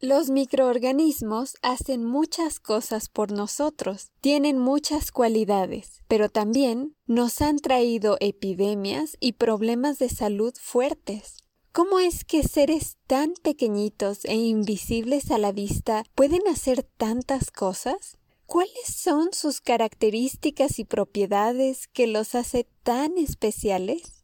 Los microorganismos hacen muchas cosas por nosotros, tienen muchas cualidades, pero también nos han traído epidemias y problemas de salud fuertes. ¿Cómo es que seres tan pequeñitos e invisibles a la vista pueden hacer tantas cosas? ¿Cuáles son sus características y propiedades que los hace tan especiales?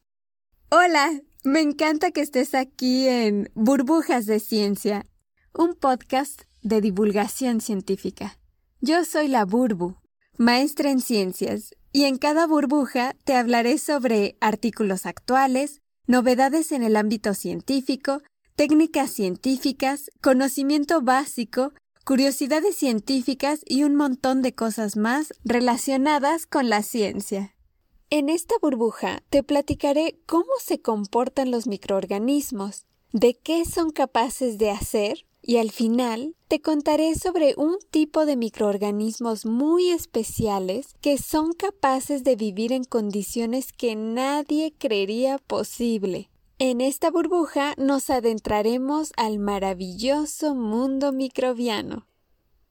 Hola, me encanta que estés aquí en Burbujas de Ciencia un podcast de divulgación científica. Yo soy la Burbu, maestra en ciencias, y en cada burbuja te hablaré sobre artículos actuales, novedades en el ámbito científico, técnicas científicas, conocimiento básico, curiosidades científicas y un montón de cosas más relacionadas con la ciencia. En esta burbuja te platicaré cómo se comportan los microorganismos, de qué son capaces de hacer y al final te contaré sobre un tipo de microorganismos muy especiales que son capaces de vivir en condiciones que nadie creería posible. En esta burbuja nos adentraremos al maravilloso mundo microbiano.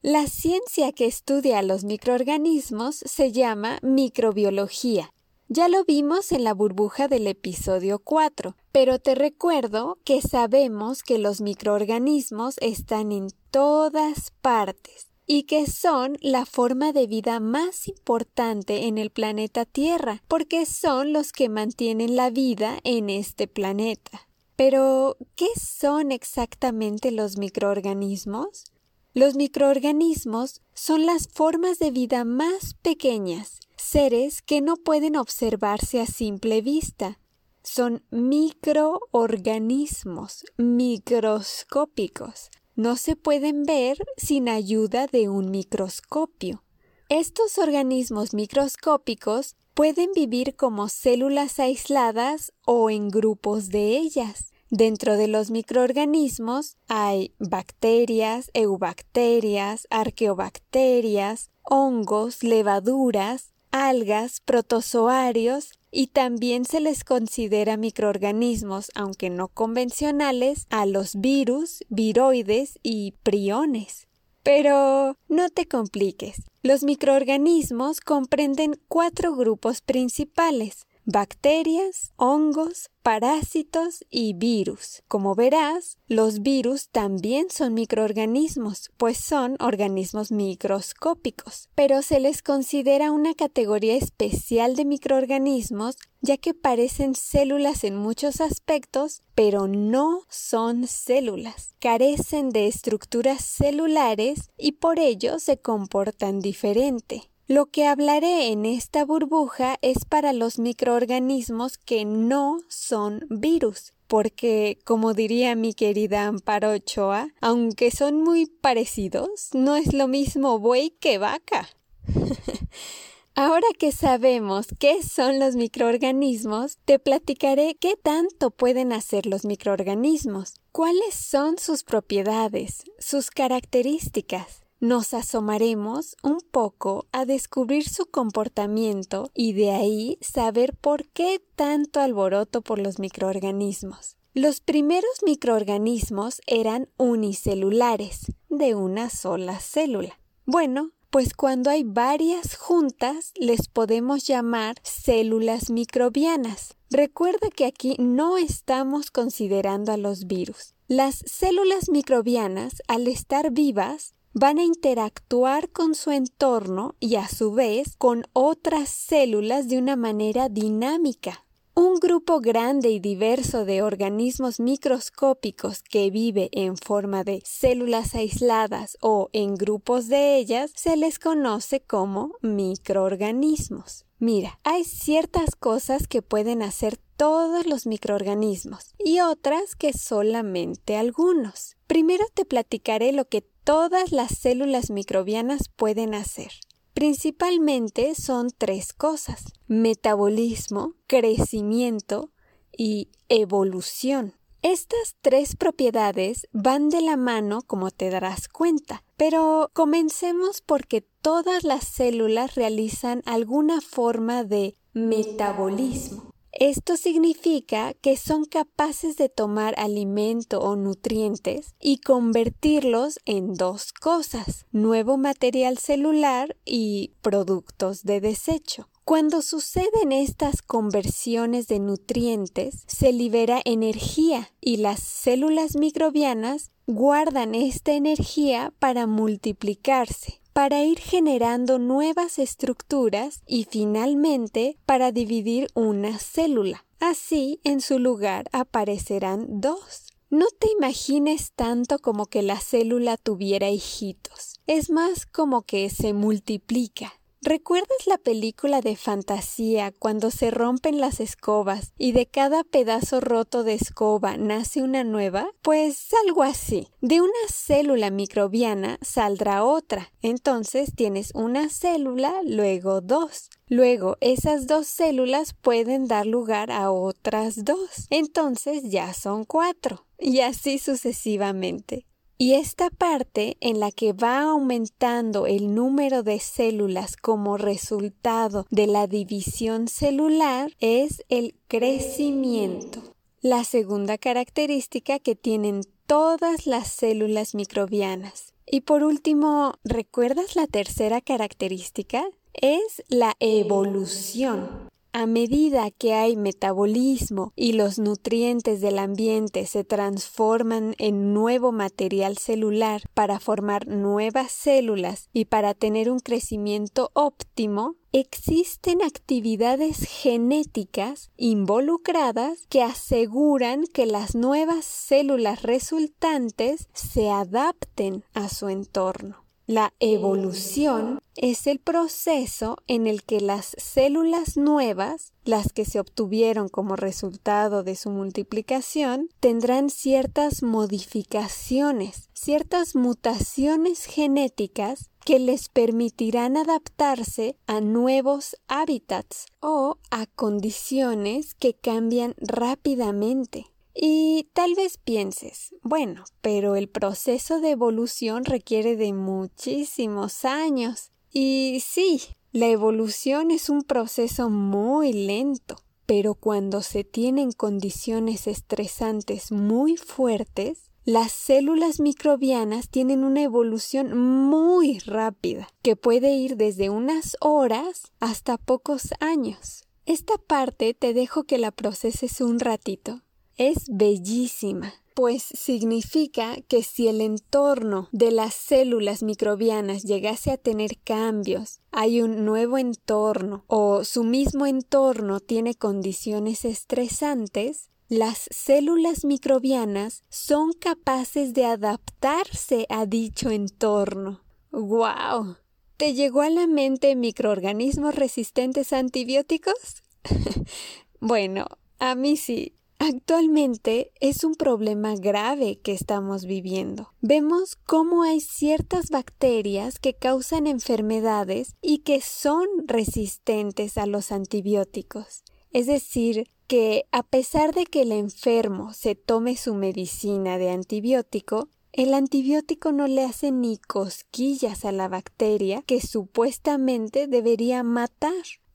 La ciencia que estudia a los microorganismos se llama microbiología ya lo vimos en la burbuja del episodio 4, pero te recuerdo que sabemos que los microorganismos están en todas partes y que son la forma de vida más importante en el planeta Tierra, porque son los que mantienen la vida en este planeta. Pero, ¿qué son exactamente los microorganismos? Los microorganismos son las formas de vida más pequeñas seres que no pueden observarse a simple vista. Son microorganismos microscópicos. No se pueden ver sin ayuda de un microscopio. Estos organismos microscópicos pueden vivir como células aisladas o en grupos de ellas. Dentro de los microorganismos hay bacterias, eubacterias, arqueobacterias, hongos, levaduras, algas, protozoarios y también se les considera microorganismos, aunque no convencionales, a los virus, viroides y priones. Pero no te compliques. Los microorganismos comprenden cuatro grupos principales bacterias, hongos, parásitos y virus. Como verás, los virus también son microorganismos, pues son organismos microscópicos, pero se les considera una categoría especial de microorganismos ya que parecen células en muchos aspectos, pero no son células. Carecen de estructuras celulares y por ello se comportan diferente. Lo que hablaré en esta burbuja es para los microorganismos que no son virus, porque, como diría mi querida Amparo Ochoa, aunque son muy parecidos, no es lo mismo buey que vaca. Ahora que sabemos qué son los microorganismos, te platicaré qué tanto pueden hacer los microorganismos, cuáles son sus propiedades, sus características, nos asomaremos un poco a descubrir su comportamiento y de ahí saber por qué tanto alboroto por los microorganismos. Los primeros microorganismos eran unicelulares, de una sola célula. Bueno, pues cuando hay varias juntas les podemos llamar células microbianas. Recuerda que aquí no estamos considerando a los virus. Las células microbianas, al estar vivas, van a interactuar con su entorno y a su vez con otras células de una manera dinámica. Un grupo grande y diverso de organismos microscópicos que vive en forma de células aisladas o en grupos de ellas se les conoce como microorganismos. Mira, hay ciertas cosas que pueden hacer todos los microorganismos y otras que solamente algunos. Primero te platicaré lo que todas las células microbianas pueden hacer. Principalmente son tres cosas, metabolismo, crecimiento y evolución. Estas tres propiedades van de la mano como te darás cuenta, pero comencemos porque todas las células realizan alguna forma de metabolismo. Esto significa que son capaces de tomar alimento o nutrientes y convertirlos en dos cosas, nuevo material celular y productos de desecho. Cuando suceden estas conversiones de nutrientes, se libera energía y las células microbianas guardan esta energía para multiplicarse para ir generando nuevas estructuras y finalmente para dividir una célula. Así, en su lugar aparecerán dos. No te imagines tanto como que la célula tuviera hijitos. Es más como que se multiplica. ¿Recuerdas la película de fantasía cuando se rompen las escobas y de cada pedazo roto de escoba nace una nueva? Pues algo así. De una célula microbiana saldrá otra. Entonces tienes una célula, luego dos. Luego esas dos células pueden dar lugar a otras dos. Entonces ya son cuatro. Y así sucesivamente. Y esta parte en la que va aumentando el número de células como resultado de la división celular es el crecimiento. La segunda característica que tienen todas las células microbianas. Y por último, ¿recuerdas la tercera característica? Es la evolución. A medida que hay metabolismo y los nutrientes del ambiente se transforman en nuevo material celular para formar nuevas células y para tener un crecimiento óptimo, existen actividades genéticas involucradas que aseguran que las nuevas células resultantes se adapten a su entorno. La evolución es el proceso en el que las células nuevas, las que se obtuvieron como resultado de su multiplicación, tendrán ciertas modificaciones, ciertas mutaciones genéticas que les permitirán adaptarse a nuevos hábitats o a condiciones que cambian rápidamente. Y tal vez pienses, bueno, pero el proceso de evolución requiere de muchísimos años. Y sí, la evolución es un proceso muy lento, pero cuando se tienen condiciones estresantes muy fuertes, las células microbianas tienen una evolución muy rápida, que puede ir desde unas horas hasta pocos años. Esta parte te dejo que la proceses un ratito es bellísima, pues significa que si el entorno de las células microbianas llegase a tener cambios, hay un nuevo entorno o su mismo entorno tiene condiciones estresantes, las células microbianas son capaces de adaptarse a dicho entorno. ¡Guau! ¿Te llegó a la mente microorganismos resistentes a antibióticos? bueno, a mí sí, Actualmente es un problema grave que estamos viviendo. Vemos cómo hay ciertas bacterias que causan enfermedades y que son resistentes a los antibióticos. Es decir, que a pesar de que el enfermo se tome su medicina de antibiótico, el antibiótico no le hace ni cosquillas a la bacteria que supuestamente debería matar.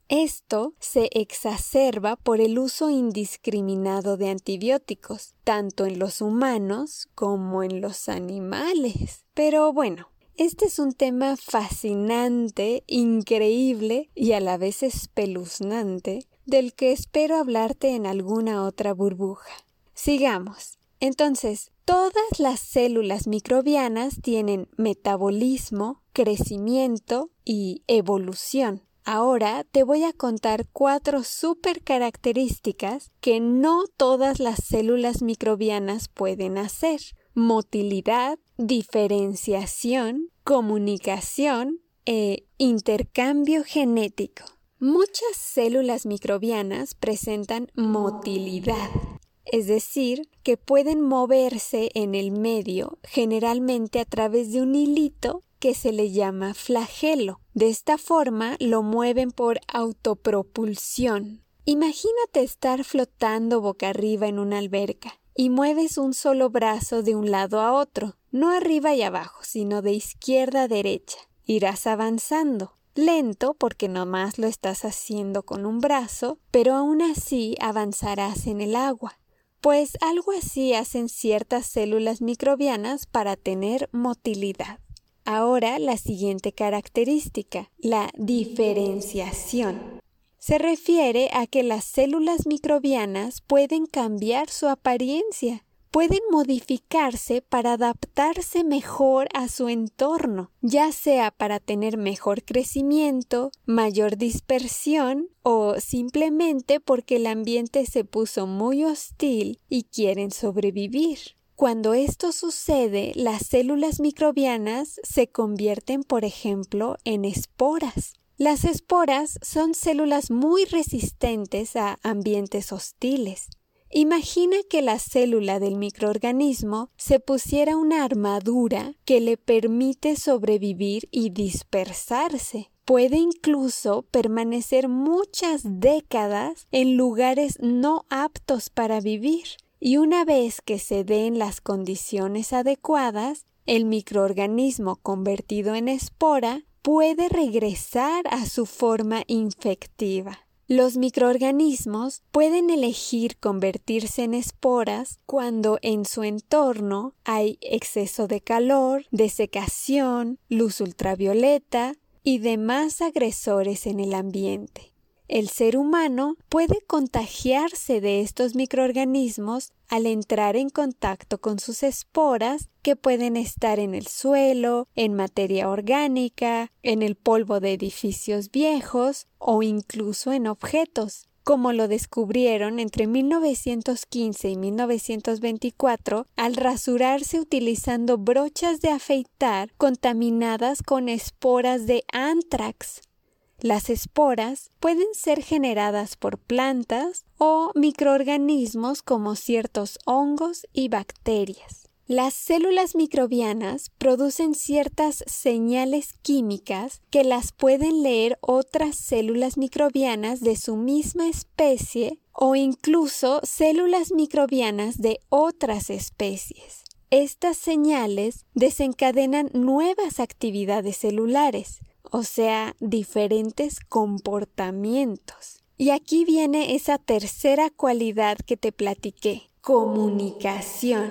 Esto se exacerba por el uso indiscriminado de antibióticos, tanto en los humanos como en los animales. Pero bueno, este es un tema fascinante, increíble y a la vez espeluznante, del que espero hablarte en alguna otra burbuja. Sigamos. Entonces, todas las células microbianas tienen metabolismo, crecimiento y evolución. Ahora te voy a contar cuatro super características que no todas las células microbianas pueden hacer. Motilidad, diferenciación, comunicación e intercambio genético. Muchas células microbianas presentan motilidad, es decir, que pueden moverse en el medio generalmente a través de un hilito que se le llama flagelo. De esta forma lo mueven por autopropulsión. Imagínate estar flotando boca arriba en una alberca y mueves un solo brazo de un lado a otro, no arriba y abajo, sino de izquierda a derecha. Irás avanzando. lento porque nomás lo estás haciendo con un brazo, pero aún así avanzarás en el agua. Pues algo así hacen ciertas células microbianas para tener motilidad. Ahora la siguiente característica, la diferenciación. Se refiere a que las células microbianas pueden cambiar su apariencia pueden modificarse para adaptarse mejor a su entorno, ya sea para tener mejor crecimiento, mayor dispersión o simplemente porque el ambiente se puso muy hostil y quieren sobrevivir. Cuando esto sucede, las células microbianas se convierten, por ejemplo, en esporas. Las esporas son células muy resistentes a ambientes hostiles. Imagina que la célula del microorganismo se pusiera una armadura que le permite sobrevivir y dispersarse. Puede incluso permanecer muchas décadas en lugares no aptos para vivir. Y una vez que se den las condiciones adecuadas, el microorganismo convertido en espora puede regresar a su forma infectiva. Los microorganismos pueden elegir convertirse en esporas cuando en su entorno hay exceso de calor, desecación, luz ultravioleta y demás agresores en el ambiente. El ser humano puede contagiarse de estos microorganismos al entrar en contacto con sus esporas que pueden estar en el suelo, en materia orgánica, en el polvo de edificios viejos o incluso en objetos como lo descubrieron entre 1915 y 1924 al rasurarse utilizando brochas de afeitar contaminadas con esporas de anthrax. Las esporas pueden ser generadas por plantas o microorganismos como ciertos hongos y bacterias. Las células microbianas producen ciertas señales químicas que las pueden leer otras células microbianas de su misma especie o incluso células microbianas de otras especies. Estas señales desencadenan nuevas actividades celulares, o sea, diferentes comportamientos. Y aquí viene esa tercera cualidad que te platiqué, comunicación.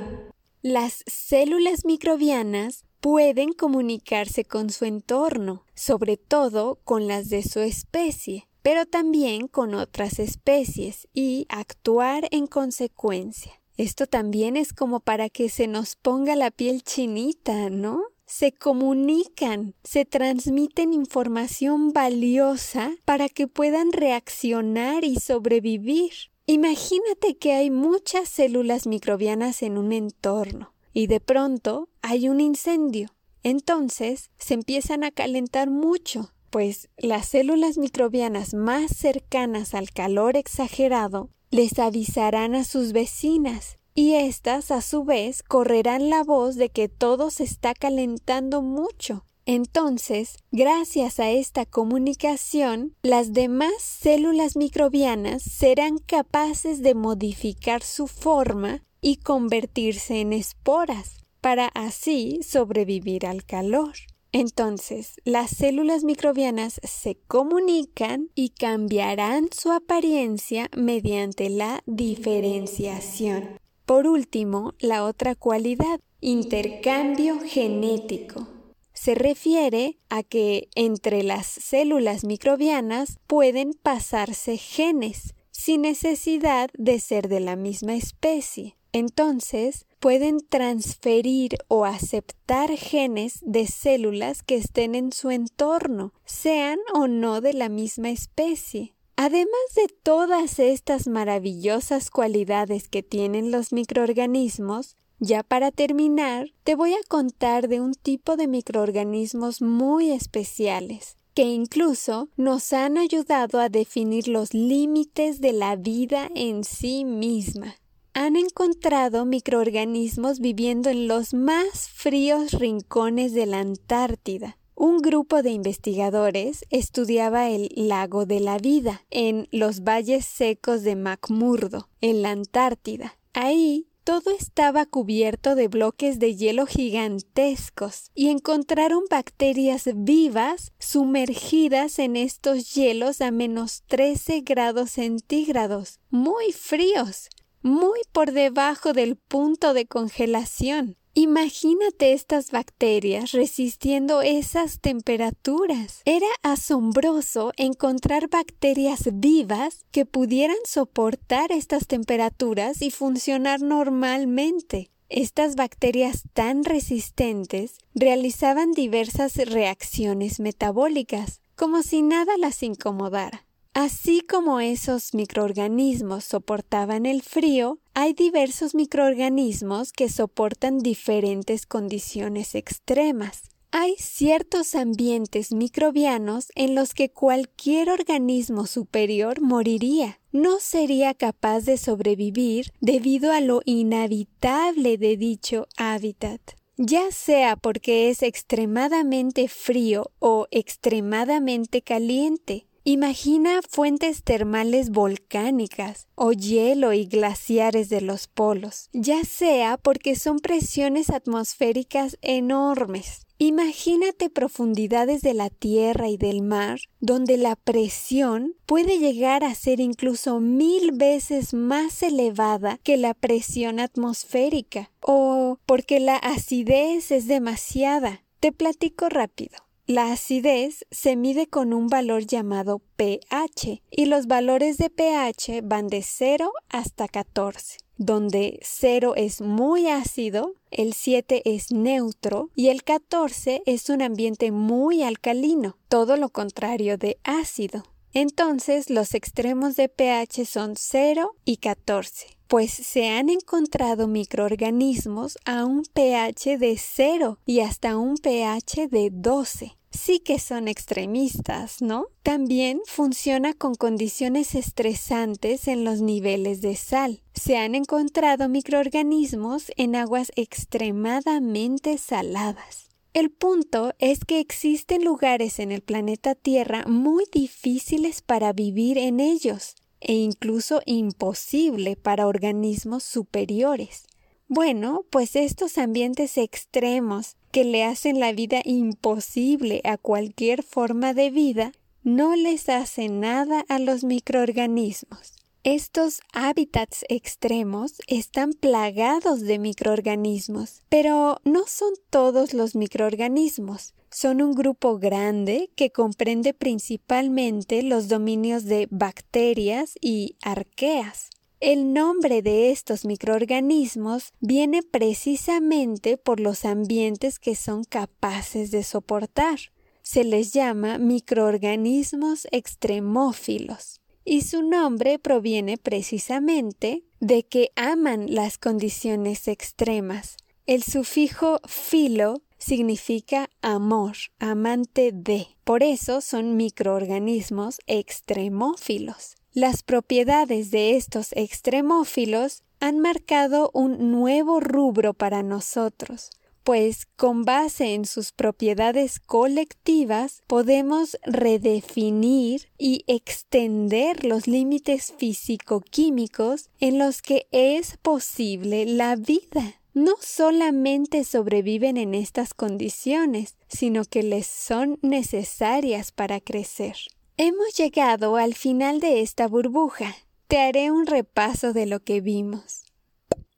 Las células microbianas pueden comunicarse con su entorno, sobre todo con las de su especie, pero también con otras especies y actuar en consecuencia. Esto también es como para que se nos ponga la piel chinita, ¿no? Se comunican, se transmiten información valiosa para que puedan reaccionar y sobrevivir. Imagínate que hay muchas células microbianas en un entorno y de pronto hay un incendio. Entonces se empiezan a calentar mucho, pues las células microbianas más cercanas al calor exagerado les avisarán a sus vecinas y éstas a su vez correrán la voz de que todo se está calentando mucho. Entonces, gracias a esta comunicación, las demás células microbianas serán capaces de modificar su forma y convertirse en esporas, para así sobrevivir al calor. Entonces, las células microbianas se comunican y cambiarán su apariencia mediante la diferenciación. Por último, la otra cualidad, intercambio genético. Se refiere a que entre las células microbianas pueden pasarse genes sin necesidad de ser de la misma especie. Entonces, pueden transferir o aceptar genes de células que estén en su entorno, sean o no de la misma especie. Además de todas estas maravillosas cualidades que tienen los microorganismos, ya para terminar, te voy a contar de un tipo de microorganismos muy especiales, que incluso nos han ayudado a definir los límites de la vida en sí misma. Han encontrado microorganismos viviendo en los más fríos rincones de la Antártida, un grupo de investigadores estudiaba el lago de la vida en los valles secos de McMurdo, en la Antártida. Ahí todo estaba cubierto de bloques de hielo gigantescos y encontraron bacterias vivas sumergidas en estos hielos a menos 13 grados centígrados, muy fríos, muy por debajo del punto de congelación. Imagínate estas bacterias resistiendo esas temperaturas. Era asombroso encontrar bacterias vivas que pudieran soportar estas temperaturas y funcionar normalmente. Estas bacterias tan resistentes realizaban diversas reacciones metabólicas, como si nada las incomodara. Así como esos microorganismos soportaban el frío, hay diversos microorganismos que soportan diferentes condiciones extremas. Hay ciertos ambientes microbianos en los que cualquier organismo superior moriría. No sería capaz de sobrevivir debido a lo inhabitable de dicho hábitat ya sea porque es extremadamente frío o extremadamente caliente, Imagina fuentes termales volcánicas o hielo y glaciares de los polos, ya sea porque son presiones atmosféricas enormes. Imagínate profundidades de la tierra y del mar donde la presión puede llegar a ser incluso mil veces más elevada que la presión atmosférica o porque la acidez es demasiada. Te platico rápido. La acidez se mide con un valor llamado pH y los valores de pH van de 0 hasta 14, donde 0 es muy ácido, el 7 es neutro y el 14 es un ambiente muy alcalino, todo lo contrario de ácido. Entonces los extremos de pH son 0 y 14 pues se han encontrado microorganismos a un pH de 0 y hasta un pH de 12 sí que son extremistas, ¿no? También funciona con condiciones estresantes en los niveles de sal. Se han encontrado microorganismos en aguas extremadamente saladas. El punto es que existen lugares en el planeta Tierra muy difíciles para vivir en ellos e incluso imposible para organismos superiores. Bueno, pues estos ambientes extremos que le hacen la vida imposible a cualquier forma de vida no les hacen nada a los microorganismos. Estos hábitats extremos están plagados de microorganismos, pero no son todos los microorganismos. Son un grupo grande que comprende principalmente los dominios de bacterias y arqueas. El nombre de estos microorganismos viene precisamente por los ambientes que son capaces de soportar. Se les llama microorganismos extremófilos y su nombre proviene precisamente de que aman las condiciones extremas. El sufijo filo significa amor, amante de. Por eso son microorganismos extremófilos. Las propiedades de estos extremófilos han marcado un nuevo rubro para nosotros, pues con base en sus propiedades colectivas podemos redefinir y extender los límites físico-químicos en los que es posible la vida. No solamente sobreviven en estas condiciones, sino que les son necesarias para crecer. Hemos llegado al final de esta burbuja. Te haré un repaso de lo que vimos.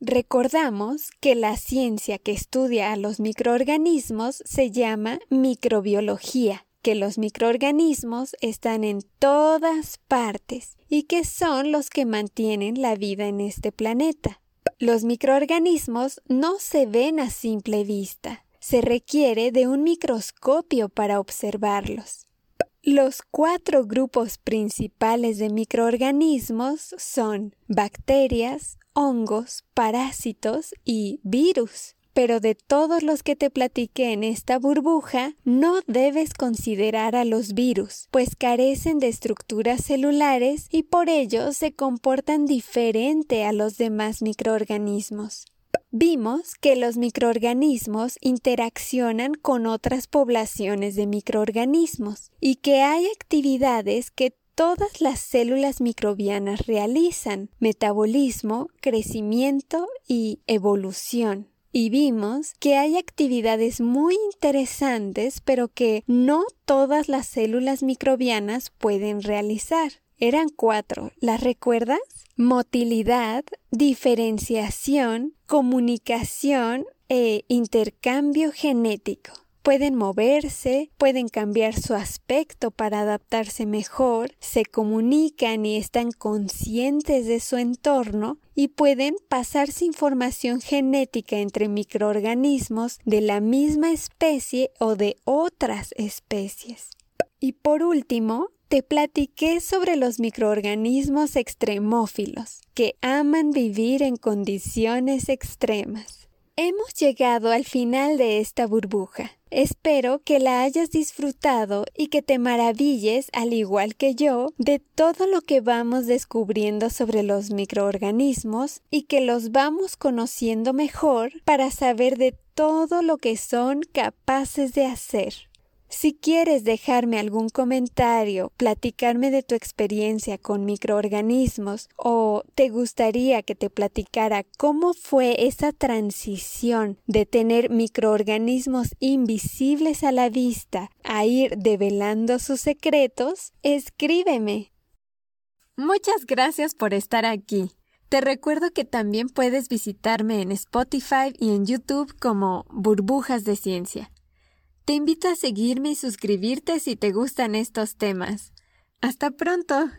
Recordamos que la ciencia que estudia a los microorganismos se llama microbiología, que los microorganismos están en todas partes y que son los que mantienen la vida en este planeta. Los microorganismos no se ven a simple vista, se requiere de un microscopio para observarlos. Los cuatro grupos principales de microorganismos son bacterias, hongos, parásitos y virus. Pero de todos los que te platiqué en esta burbuja, no debes considerar a los virus, pues carecen de estructuras celulares y por ello se comportan diferente a los demás microorganismos. Vimos que los microorganismos interaccionan con otras poblaciones de microorganismos y que hay actividades que todas las células microbianas realizan, metabolismo, crecimiento y evolución. Y vimos que hay actividades muy interesantes, pero que no todas las células microbianas pueden realizar. Eran cuatro. ¿Las recuerdas? Motilidad, diferenciación, comunicación e intercambio genético. Pueden moverse, pueden cambiar su aspecto para adaptarse mejor, se comunican y están conscientes de su entorno y pueden pasarse información genética entre microorganismos de la misma especie o de otras especies. Y por último, te platiqué sobre los microorganismos extremófilos, que aman vivir en condiciones extremas. Hemos llegado al final de esta burbuja. Espero que la hayas disfrutado y que te maravilles, al igual que yo, de todo lo que vamos descubriendo sobre los microorganismos y que los vamos conociendo mejor para saber de todo lo que son capaces de hacer. Si quieres dejarme algún comentario, platicarme de tu experiencia con microorganismos o te gustaría que te platicara cómo fue esa transición de tener microorganismos invisibles a la vista a ir develando sus secretos, escríbeme. Muchas gracias por estar aquí. Te recuerdo que también puedes visitarme en Spotify y en YouTube como Burbujas de Ciencia. Te invito a seguirme y suscribirte si te gustan estos temas. Hasta pronto.